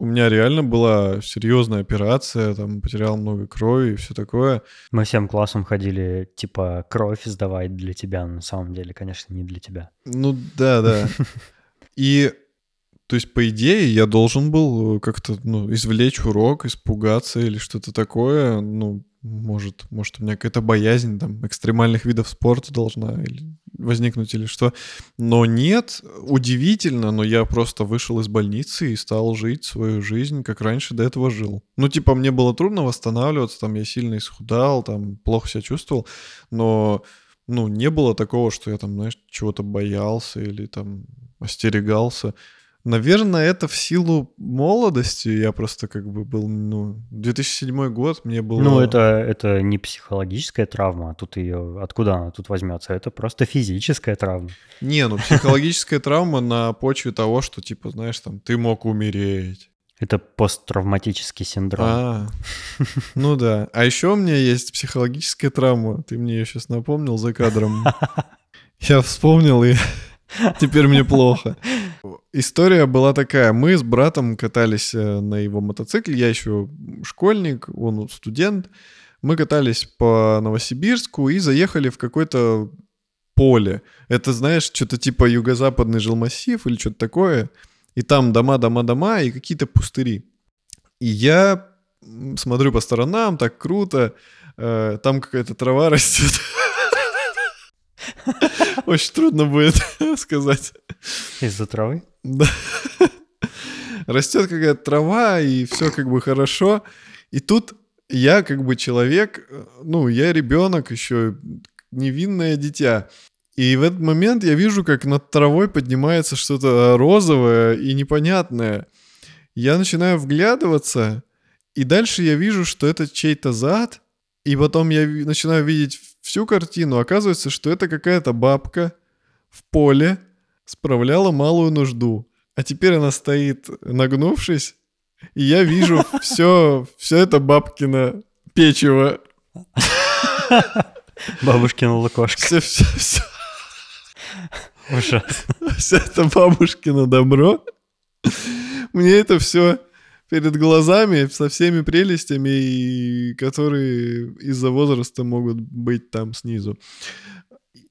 у меня реально была серьезная операция, там потерял много крови и все такое. Мы всем классом ходили, типа, кровь сдавать для тебя, но на самом деле, конечно, не для тебя. Ну да, да. И, то есть, по идее, я должен был как-то, ну, извлечь урок, испугаться или что-то такое, ну, может, может у меня какая-то боязнь там экстремальных видов спорта должна возникнуть или что. Но нет, удивительно, но я просто вышел из больницы и стал жить свою жизнь, как раньше до этого жил. Ну, типа, мне было трудно восстанавливаться, там я сильно исхудал, там плохо себя чувствовал, но ну, не было такого, что я там, знаешь, чего-то боялся или там остерегался. Наверное, это в силу молодости. Я просто как бы был, ну, 2007 год, мне было... Ну, это, это не психологическая травма, а тут ее... Откуда она тут возьмется? Это просто физическая травма. Не, ну, психологическая травма на почве того, что, типа, знаешь, там, ты мог умереть. Это посттравматический синдром. А, ну да. А еще у меня есть психологическая травма. Ты мне ее сейчас напомнил за кадром. Я вспомнил, и теперь мне плохо. История была такая. Мы с братом катались э, на его мотоцикле. Я еще школьник, он студент. Мы катались по Новосибирску и заехали в какое-то поле. Это, знаешь, что-то типа юго-западный жилмассив или что-то такое. И там дома, дома, дома и какие-то пустыри. И я смотрю по сторонам, так круто. Э, там какая-то трава растет. Очень трудно будет сказать. Из-за травы? Да. Растет какая-то трава, и все как бы хорошо. И тут я как бы человек, ну, я ребенок еще, невинное дитя. И в этот момент я вижу, как над травой поднимается что-то розовое и непонятное. Я начинаю вглядываться, и дальше я вижу, что это чей-то зад, и потом я начинаю видеть всю картину. Оказывается, что это какая-то бабка в поле справляла малую нужду. А теперь она стоит, нагнувшись, и я вижу все, все это бабкино печево. Бабушкина лукошка. Все, все, все. Ужасно. Все это бабушкино добро. Мне это все перед глазами со всеми прелестями, которые из-за возраста могут быть там снизу.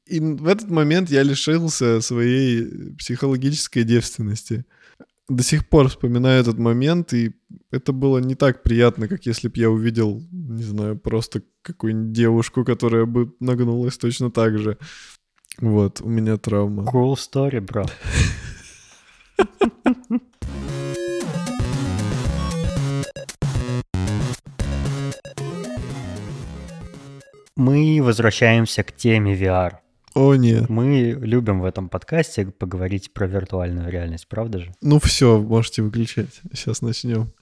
И в этот момент я лишился своей психологической девственности. До сих пор вспоминаю этот момент, и это было не так приятно, как если бы я увидел, не знаю, просто какую-нибудь девушку, которая бы нагнулась точно так же. Вот, у меня травма. Cool story, бро. Мы возвращаемся к теме VR. О, нет. Мы любим в этом подкасте поговорить про виртуальную реальность, правда же? Ну все, можете выключать. Сейчас начнем.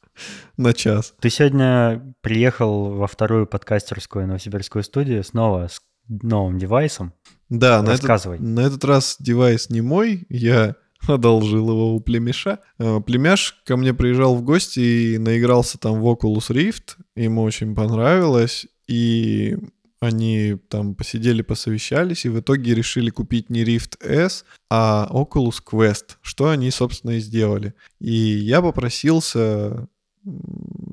На час. Ты сегодня приехал во вторую подкастерскую новосибирскую студию снова с новым девайсом. Да, на этот, Рассказывай. на этот раз девайс не мой, я одолжил его у племеша. Э, Племяш ко мне приезжал в гости и наигрался там в Oculus Rift, ему очень понравилось, и они там посидели, посовещались, и в итоге решили купить не Rift S, а Oculus Quest, что они, собственно, и сделали. И я попросился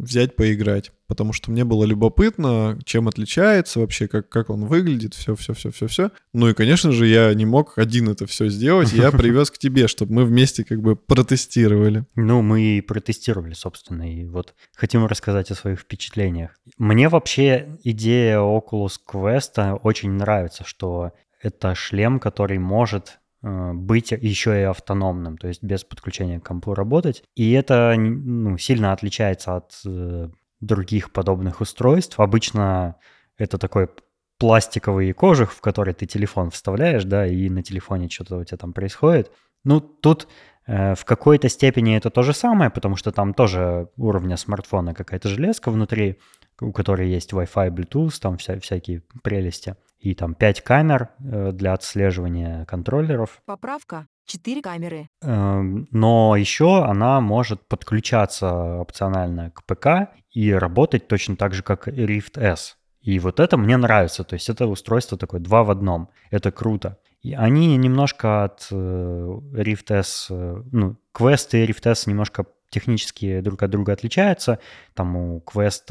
взять поиграть, потому что мне было любопытно, чем отличается вообще, как, как он выглядит, все, все, все, все, все. Ну и, конечно же, я не мог один это все сделать, я привез к тебе, чтобы мы вместе как бы протестировали. Ну, мы и протестировали, собственно, и вот хотим рассказать о своих впечатлениях. Мне вообще идея Oculus Quest очень нравится, что это шлем, который может быть еще и автономным, то есть без подключения к компу работать. И это ну, сильно отличается от э, других подобных устройств. Обычно это такой пластиковый кожух, в который ты телефон вставляешь, да, и на телефоне что-то у тебя там происходит. Ну, тут э, в какой-то степени это то же самое, потому что там тоже уровня смартфона какая-то железка внутри, у которой есть Wi-Fi, Bluetooth, там вся, всякие прелести и там 5 камер э, для отслеживания контроллеров. Поправка. 4 камеры. Эм, но еще она может подключаться опционально к ПК и работать точно так же, как Rift S. И вот это мне нравится. То есть это устройство такое два в одном. Это круто. И они немножко от э, Rift S, э, ну, Quest и Rift S немножко технически друг от друга отличаются. Там у Quest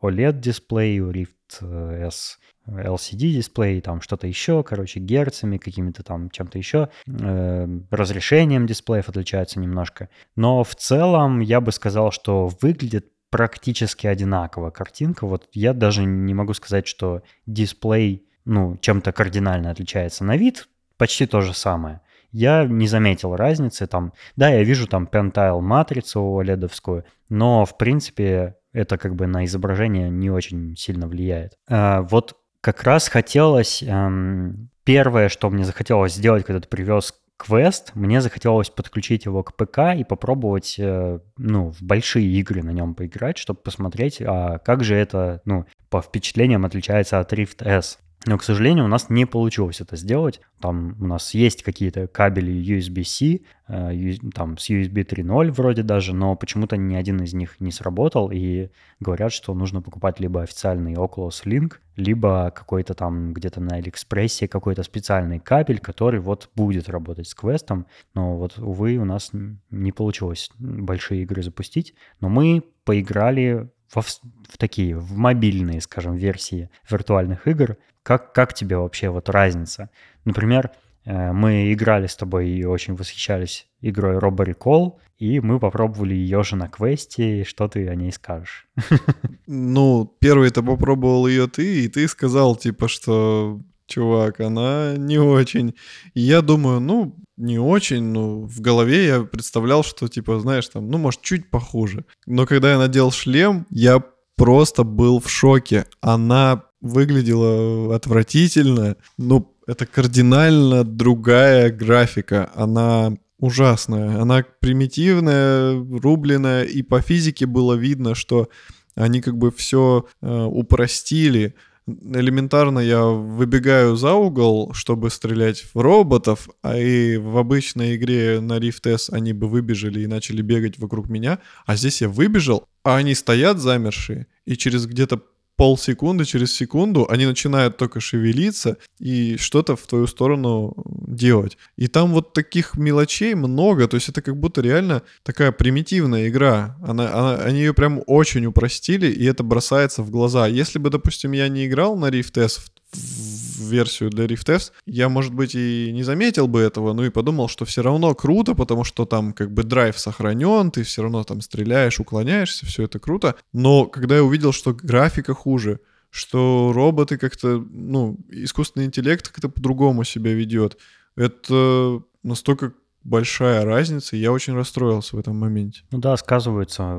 OLED-дисплей, у Rift S LCD-дисплей, там что-то еще, короче, герцами, какими-то там чем-то еще, э, разрешением дисплеев отличается немножко. Но в целом я бы сказал, что выглядит практически одинаково картинка. Вот я даже не могу сказать, что дисплей, ну, чем-то кардинально отличается на вид, почти то же самое. Я не заметил разницы там. Да, я вижу там Pentile матрицу OLED-овскую, но в принципе это как бы на изображение не очень сильно влияет. А вот как раз хотелось... эм, первое, что мне захотелось сделать, когда ты привез квест, мне захотелось подключить его к ПК и попробовать, э, ну, в большие игры на нем поиграть, чтобы посмотреть, а как же это, ну, по впечатлениям отличается от Rift S. Но, к сожалению, у нас не получилось это сделать. Там у нас есть какие-то кабели USB-C, э, там с USB 3.0 вроде даже, но почему-то ни один из них не сработал, и говорят, что нужно покупать либо официальный Oculus Link, либо какой-то там где-то на Алиэкспрессе какой-то специальный кабель, который вот будет работать с квестом. Но вот, увы, у нас не получилось большие игры запустить, но мы поиграли во в такие, в мобильные, скажем, версии виртуальных игр. Как, как тебе вообще вот разница? Например, э, мы играли с тобой и очень восхищались игрой Robo Recall, и мы попробовали ее же на квесте. Что ты о ней скажешь? Ну, первый-то попробовал ее ты, и ты сказал, типа, что, чувак, она не очень. И я думаю, ну, не очень, ну, в голове я представлял, что, типа, знаешь, там, ну, может, чуть похуже. Но когда я надел шлем, я просто был в шоке. Она выглядела отвратительно. Ну, это кардинально другая графика. Она ужасная. Она примитивная, рубленная, и по физике было видно, что они как бы все э, упростили. Элементарно я выбегаю за угол, чтобы стрелять в роботов, а и в обычной игре на Rift S они бы выбежали и начали бегать вокруг меня, а здесь я выбежал, а они стоят замершие, и через где-то полсекунды, через секунду они начинают только шевелиться и что-то в твою сторону делать. И там вот таких мелочей много, то есть это как будто реально такая примитивная игра. Она, она, они ее прям очень упростили, и это бросается в глаза. Если бы, допустим, я не играл на Rift S в, в версию для Rift S, я, может быть, и не заметил бы этого, ну и подумал, что все равно круто, потому что там как бы драйв сохранен, ты все равно там стреляешь, уклоняешься, все это круто. Но когда я увидел, что графика хуже, что роботы как-то, ну, искусственный интеллект как-то по-другому себя ведет, это настолько большая разница, и я очень расстроился в этом моменте. Ну да, сказываются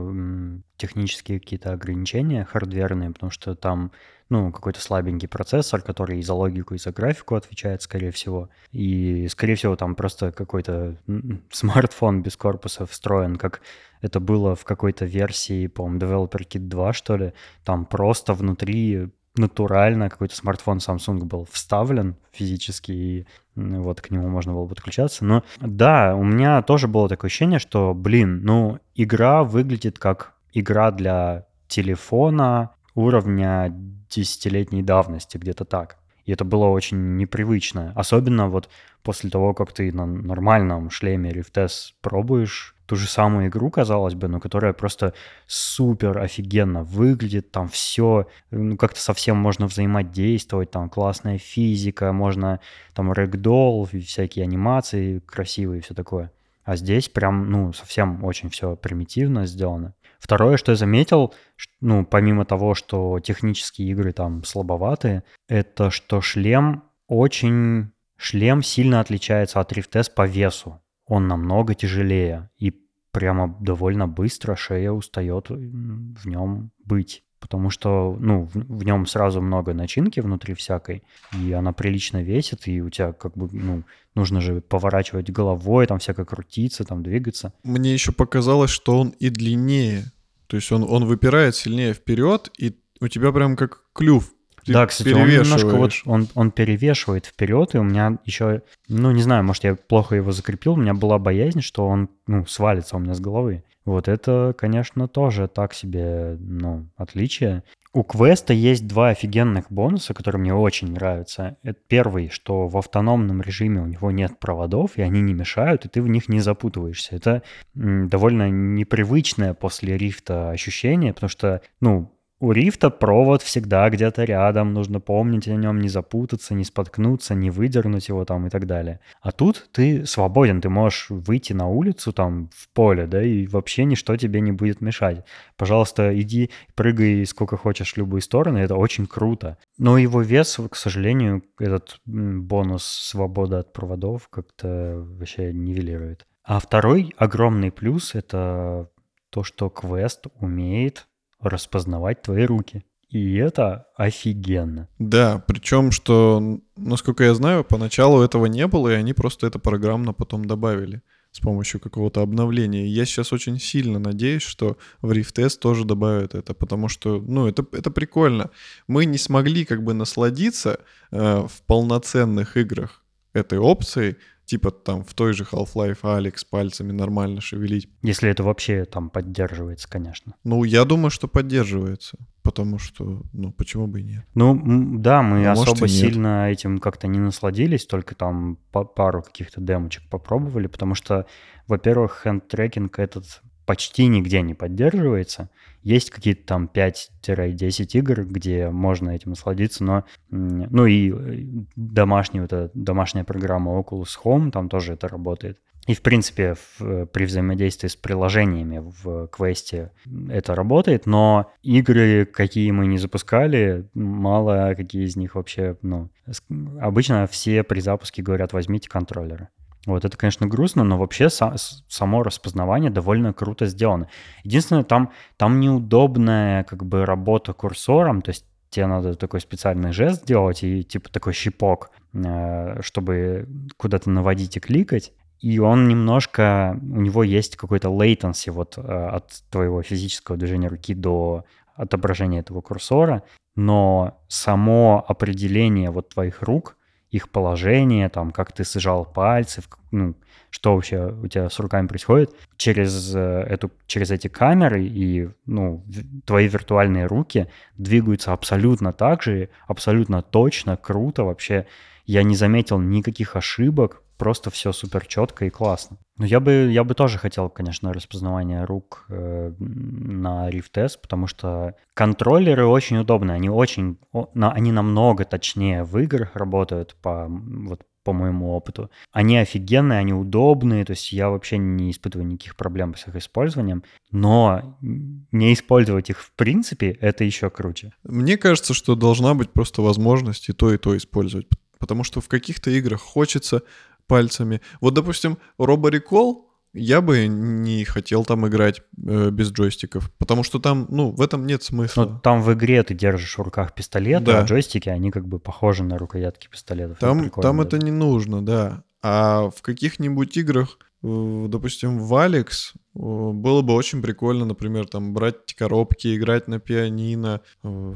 технические какие-то ограничения хардверные, потому что там, ну, какой-то слабенький процессор, который и за логику, и за графику отвечает, скорее всего. И, скорее всего, там просто какой-то смартфон без корпуса встроен, как это было в какой-то версии, по-моему, Developer Kit 2, что ли. Там просто внутри натурально какой-то смартфон Samsung был вставлен физически, и вот к нему можно было подключаться. Но да, у меня тоже было такое ощущение, что, блин, ну, игра выглядит как игра для телефона уровня десятилетней давности, где-то так. И это было очень непривычно. Особенно вот после того, как ты на нормальном шлеме Rift S пробуешь ту же самую игру, казалось бы, но которая просто супер офигенно выглядит, там все, ну, как-то совсем можно взаимодействовать, там классная физика, можно там рэгдолл, всякие анимации красивые и все такое. А здесь прям, ну, совсем очень все примитивно сделано. Второе, что я заметил, ну, помимо того, что технические игры там слабоватые, это что шлем очень... Шлем сильно отличается от Rift S по весу. Он намного тяжелее, и прямо довольно быстро шея устает в нем быть. Потому что, ну, в, в нем сразу много начинки внутри всякой, и она прилично весит, и у тебя как бы, ну, нужно же поворачивать головой, там всяко крутиться, там двигаться. Мне еще показалось, что он и длиннее. То есть он, он выпирает сильнее вперед, и у тебя прям как клюв. Ты да, кстати, он немножко вот он, он перевешивает вперед, и у меня еще, ну, не знаю, может, я плохо его закрепил, у меня была боязнь, что он, ну, свалится у меня с головы. Вот это, конечно, тоже так себе, ну, отличие. У квеста есть два офигенных бонуса, которые мне очень нравятся. Это первый, что в автономном режиме у него нет проводов, и они не мешают, и ты в них не запутываешься. Это довольно непривычное после рифта ощущение, потому что, ну, у рифта провод всегда где-то рядом, нужно помнить о нем, не запутаться, не споткнуться, не выдернуть его там и так далее. А тут ты свободен, ты можешь выйти на улицу там в поле, да, и вообще ничто тебе не будет мешать. Пожалуйста, иди, прыгай сколько хочешь в любые стороны, это очень круто. Но его вес, к сожалению, этот бонус свободы от проводов как-то вообще нивелирует. А второй огромный плюс — это то, что квест умеет распознавать твои руки. И это офигенно. Да, причем, что, насколько я знаю, поначалу этого не было, и они просто это программно потом добавили с помощью какого-то обновления. Я сейчас очень сильно надеюсь, что в Rift тоже добавят это, потому что, ну, это, это прикольно. Мы не смогли как бы насладиться э, в полноценных играх этой опцией, типа там в той же Half-Life Алекс пальцами нормально шевелить. Если это вообще там поддерживается, конечно. Ну, я думаю, что поддерживается, потому что, ну, почему бы и нет. Ну, да, мы Ну, может, особо нет. сильно этим как-то не насладились, только там па- пару каких-то демочек попробовали, потому что, во-первых, хенд-трекинг этот почти нигде не поддерживается. Есть какие-то там 5-10 игр, где можно этим насладиться, но, ну и э, домашний, вот эта домашняя программа Oculus Home, там тоже это работает. И, в принципе, в- э, при взаимодействии с приложениями в квесте это работает, но игры, какие мы не запускали, мало какие из них вообще, ну, обычно все при запуске говорят, возьмите контроллеры. Вот это, конечно, грустно, но вообще само распознавание довольно круто сделано. Единственное, там, там неудобная как бы работа курсором, то есть тебе надо такой специальный жест делать и типа такой щипок, э, чтобы куда-то наводить и кликать. И он немножко, у него есть какой-то latency вот э, от твоего физического движения руки до отображения этого курсора, но само определение вот твоих рук, их положение, там, как ты сжал пальцы, ну, что вообще у тебя с руками происходит, через, э, эту, через эти камеры и ну, твои виртуальные руки двигаются абсолютно так же, абсолютно точно, круто вообще. Я не заметил никаких ошибок, просто все супер четко и классно. Но я бы, я бы тоже хотел, конечно, распознавание рук э, на Rift S, потому что контроллеры очень удобны, они очень, о- на- они намного точнее в играх работают по, вот, по моему опыту. Они офигенные, они удобные, то есть я вообще не испытываю никаких проблем с их использованием, но не использовать их в принципе, это еще круче. Мне кажется, что должна быть просто возможность и то, и то использовать. Потому что в каких-то играх хочется пальцами. Вот, допустим, Robo Recall я бы не хотел там играть э, без джойстиков, потому что там, ну, в этом нет смысла. Ну, там в игре ты держишь в руках пистолет, Да. а джойстики, они как бы похожи на рукоятки пистолетов. Там, прикольно там даже. это не нужно, да. А в каких-нибудь играх, допустим, в Алекс было бы очень прикольно, например, там брать коробки, играть на пианино,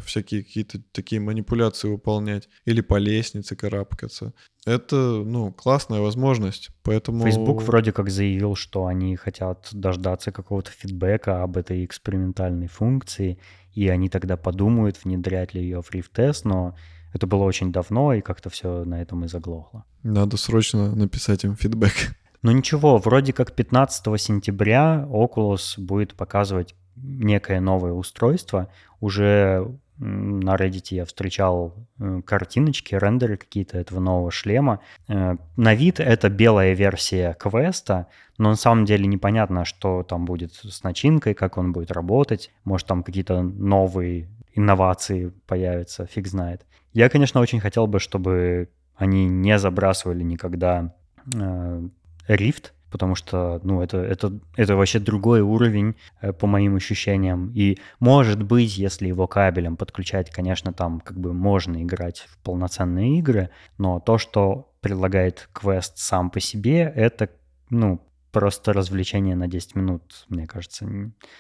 всякие какие-то такие манипуляции выполнять, или по лестнице карабкаться. Это, ну, классная возможность, поэтому... Facebook вроде как заявил, что они хотят дождаться какого-то фидбэка об этой экспериментальной функции, и они тогда подумают, внедрять ли ее в Rift но это было очень давно, и как-то все на этом и заглохло. Надо срочно написать им фидбэк. Ну ничего, вроде как 15 сентября Oculus будет показывать некое новое устройство. Уже на Reddit я встречал э, картиночки, рендеры какие-то этого нового шлема. Э, На вид это белая версия квеста, но на самом деле непонятно, что там будет с начинкой, как он будет работать. Может, там какие-то новые инновации появятся, фиг знает. Я, конечно, очень хотел бы, чтобы они не забрасывали никогда э, Rift, потому что, ну, это, это, это вообще другой уровень, э, по моим ощущениям. И, может быть, если его кабелем подключать, конечно, там как бы можно играть в полноценные игры, но то, что предлагает квест сам по себе, это, ну, просто развлечение на 10 минут, мне кажется,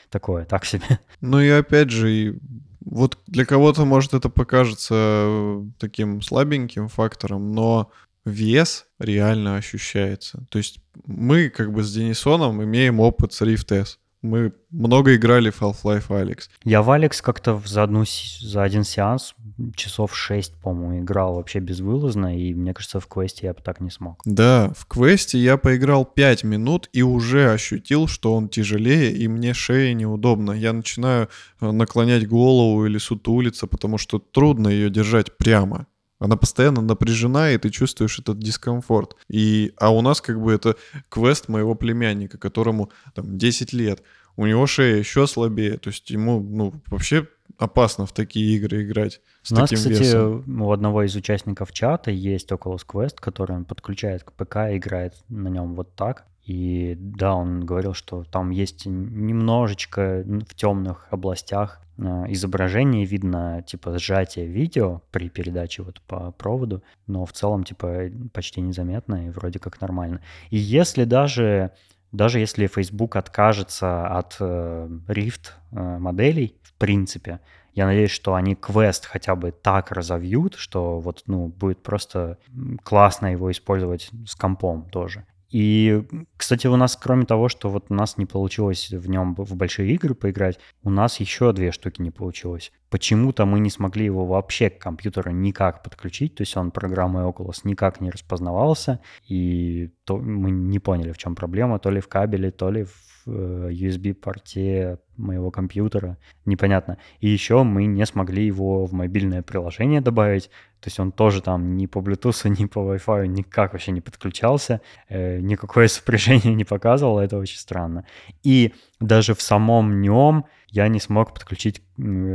такое, так себе. Ну и опять же, и вот для кого-то, может, это покажется э, таким слабеньким фактором, но вес реально ощущается. То есть мы как бы с Денисоном имеем опыт с Rift S. Мы много играли в Half-Life Alyx. Я в Алекс как-то за, одну, за один сеанс часов 6, по-моему, играл вообще безвылазно, и мне кажется, в квесте я бы так не смог. Да, в квесте я поиграл 5 минут и уже ощутил, что он тяжелее, и мне шея неудобно. Я начинаю э, наклонять голову или сутулиться, потому что трудно ее держать прямо. Она постоянно напряжена, и ты чувствуешь этот дискомфорт. И, а у нас как бы это квест моего племянника, которому там 10 лет. У него шея еще слабее, то есть ему ну, вообще опасно в такие игры играть с У нас, таким кстати, весом. у одного из участников чата есть Oculus Quest, который он подключает к ПК и играет на нем вот так. И да, он говорил, что там есть немножечко в темных областях э, изображение, видно типа сжатие видео при передаче вот по проводу, но в целом типа почти незаметно и вроде как нормально. И если даже даже если Facebook откажется от э, Rift э, моделей, в принципе, я надеюсь, что они квест хотя бы так разовьют, что вот, ну, будет просто классно его использовать с компом тоже. И, кстати, у нас, кроме того, что вот у нас не получилось в нем в большие игры поиграть, у нас еще две штуки не получилось. Почему-то мы не смогли его вообще к компьютеру никак подключить, то есть он программой Oculus никак не распознавался, и то мы не поняли, в чем проблема, то ли в кабеле, то ли в Э, USB-порте моего компьютера, непонятно. И еще мы не смогли его в мобильное приложение добавить, то есть он тоже там ни по Bluetooth, ни по Wi-Fi никак вообще не подключался, э, никакое сопряжение не показывало, это очень странно. И даже в самом нем я не смог подключить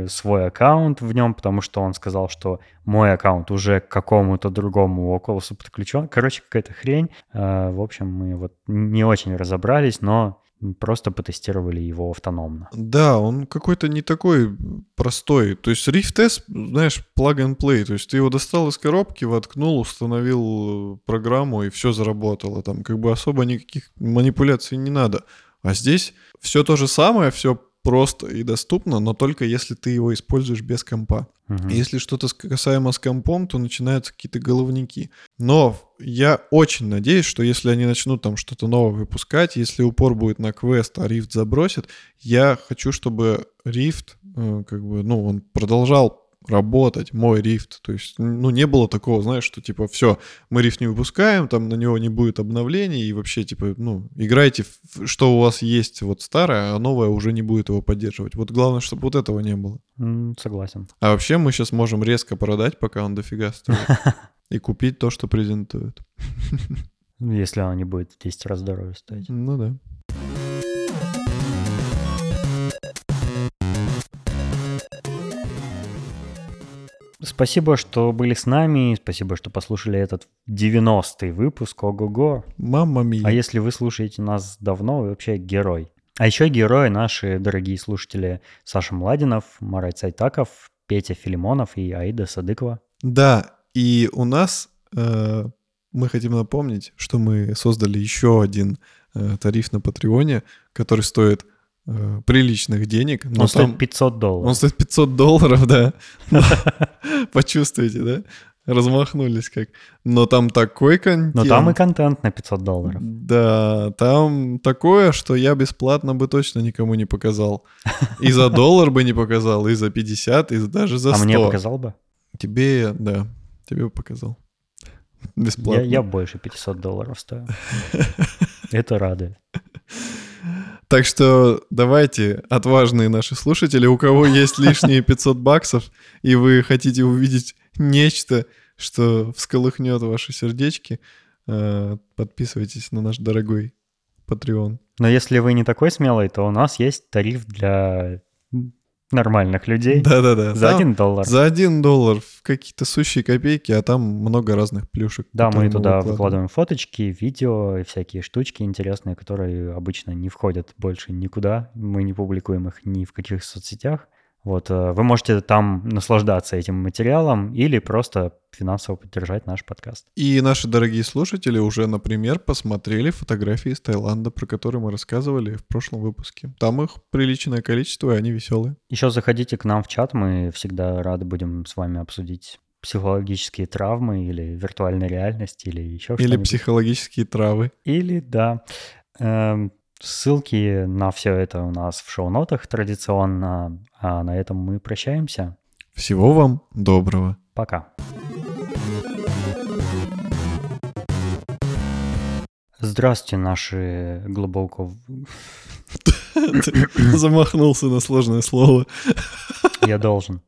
свой аккаунт в нем, потому что он сказал, что мой аккаунт уже к какому-то другому Oculus подключен. Короче, какая-то хрень. Э, в общем, мы вот не очень разобрались, но просто потестировали его автономно. Да, он какой-то не такой простой. То есть Rift S, знаешь, plug and play. То есть ты его достал из коробки, воткнул, установил программу, и все заработало. Там как бы особо никаких манипуляций не надо. А здесь все то же самое, все просто и доступно, но только если ты его используешь без компа. Угу. Если что-то касаемо с компом, то начинаются какие-то головники. Но я очень надеюсь, что если они начнут там что-то новое выпускать, если упор будет на квест, а Rift забросит, я хочу, чтобы Rift, э, как бы, ну, он продолжал работать, мой рифт. То есть, ну, не было такого, знаешь, что, типа, все, мы рифт не выпускаем, там на него не будет обновлений, и вообще, типа, ну, играйте, в, что у вас есть вот старое, а новое уже не будет его поддерживать. Вот главное, чтобы вот этого не было. Mm, согласен. А вообще мы сейчас можем резко продать, пока он дофига стоит, и купить то, что презентует. Если оно не будет в 10 раз дороже стоить. Ну да. Спасибо, что были с нами. Спасибо, что послушали этот 90-й выпуск. Ого-го. Мама мия. А если вы слушаете нас давно, вы вообще герой. А еще герои наши дорогие слушатели Саша Младинов, Марай Цайтаков, Петя Филимонов и Аида Садыкова. Да, и у нас э, мы хотим напомнить, что мы создали еще один э, тариф на Патреоне, который стоит э, приличных денег. Но он там... стоит 500 долларов. Он стоит 500 долларов, да. Почувствуйте, да? Размахнулись как. Но там такой контент. Но там и контент на 500 долларов. Да, там такое, что я бесплатно бы точно никому не показал. И за доллар бы не показал, и за 50, и даже за 100. А мне показал бы? Тебе, да, тебе бы показал. Бесплатно. Я, я больше 500 долларов стою. Это радует. Так что давайте, отважные наши слушатели, у кого есть лишние 500 баксов, и вы хотите увидеть нечто, что всколыхнет ваши сердечки, э, подписывайтесь на наш дорогой Patreon. Но если вы не такой смелый, то у нас есть тариф для нормальных людей. Да-да-да. За один доллар. За один доллар в какие-то сущие копейки, а там много разных плюшек. Да, мы туда выкладываем. выкладываем фоточки, видео и всякие штучки интересные, которые обычно не входят больше никуда. Мы не публикуем их ни в каких соцсетях. Вот, э, вы можете там наслаждаться этим материалом или просто финансово поддержать наш подкаст. И наши дорогие слушатели уже, например, посмотрели фотографии из Таиланда, про которые мы рассказывали в прошлом выпуске. Там их приличное количество, и они веселые. Еще заходите к нам в чат, мы всегда рады будем с вами обсудить психологические травмы или виртуальная реальность или еще что-нибудь. Или психологические травы. Или, да. Эм, Ссылки на все это у нас в шоу-нотах традиционно. А на этом мы прощаемся. Всего вам доброго. Пока. Здравствуйте, наши глубоко... Замахнулся на сложное слово. Я должен.